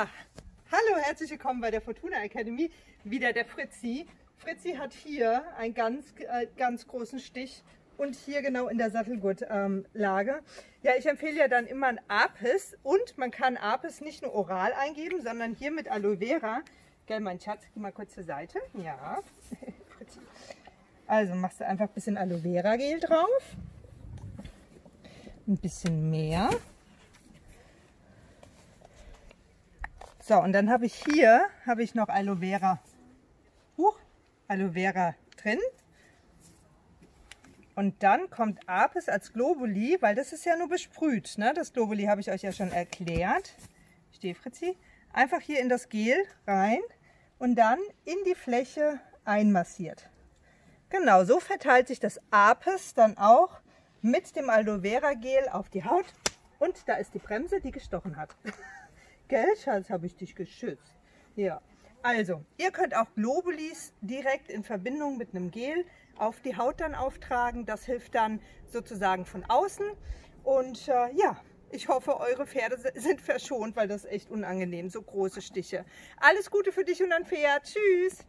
Ja, hallo, herzlich willkommen bei der Fortuna Academy. Wieder der Fritzi. Fritzi hat hier einen ganz, äh, ganz großen Stich und hier genau in der Sattelgurtlage. Ähm, ja, ich empfehle ja dann immer ein Apis und man kann Apis nicht nur oral eingeben, sondern hier mit Aloe Vera. Gell, mein Schatz, geh mal kurz zur Seite. Ja, Fritzi. Also machst du einfach ein bisschen Aloe Vera Gel drauf. Ein bisschen mehr. So, und dann habe ich hier habe ich noch Aloe Vera. Huch, Aloe Vera drin. Und dann kommt Apis als Globuli, weil das ist ja nur besprüht. Ne? Das Globuli habe ich euch ja schon erklärt. Stehe Fritzi. Einfach hier in das Gel rein und dann in die Fläche einmassiert. Genau, so verteilt sich das Apis dann auch mit dem Aloe Vera Gel auf die Haut. Und da ist die Bremse, die gestochen hat. Gell, Schatz, habe ich dich geschützt. Ja, also, ihr könnt auch Globulis direkt in Verbindung mit einem Gel auf die Haut dann auftragen. Das hilft dann sozusagen von außen. Und äh, ja, ich hoffe, eure Pferde sind verschont, weil das ist echt unangenehm, so große Stiche. Alles Gute für dich und dein Pferd. Tschüss!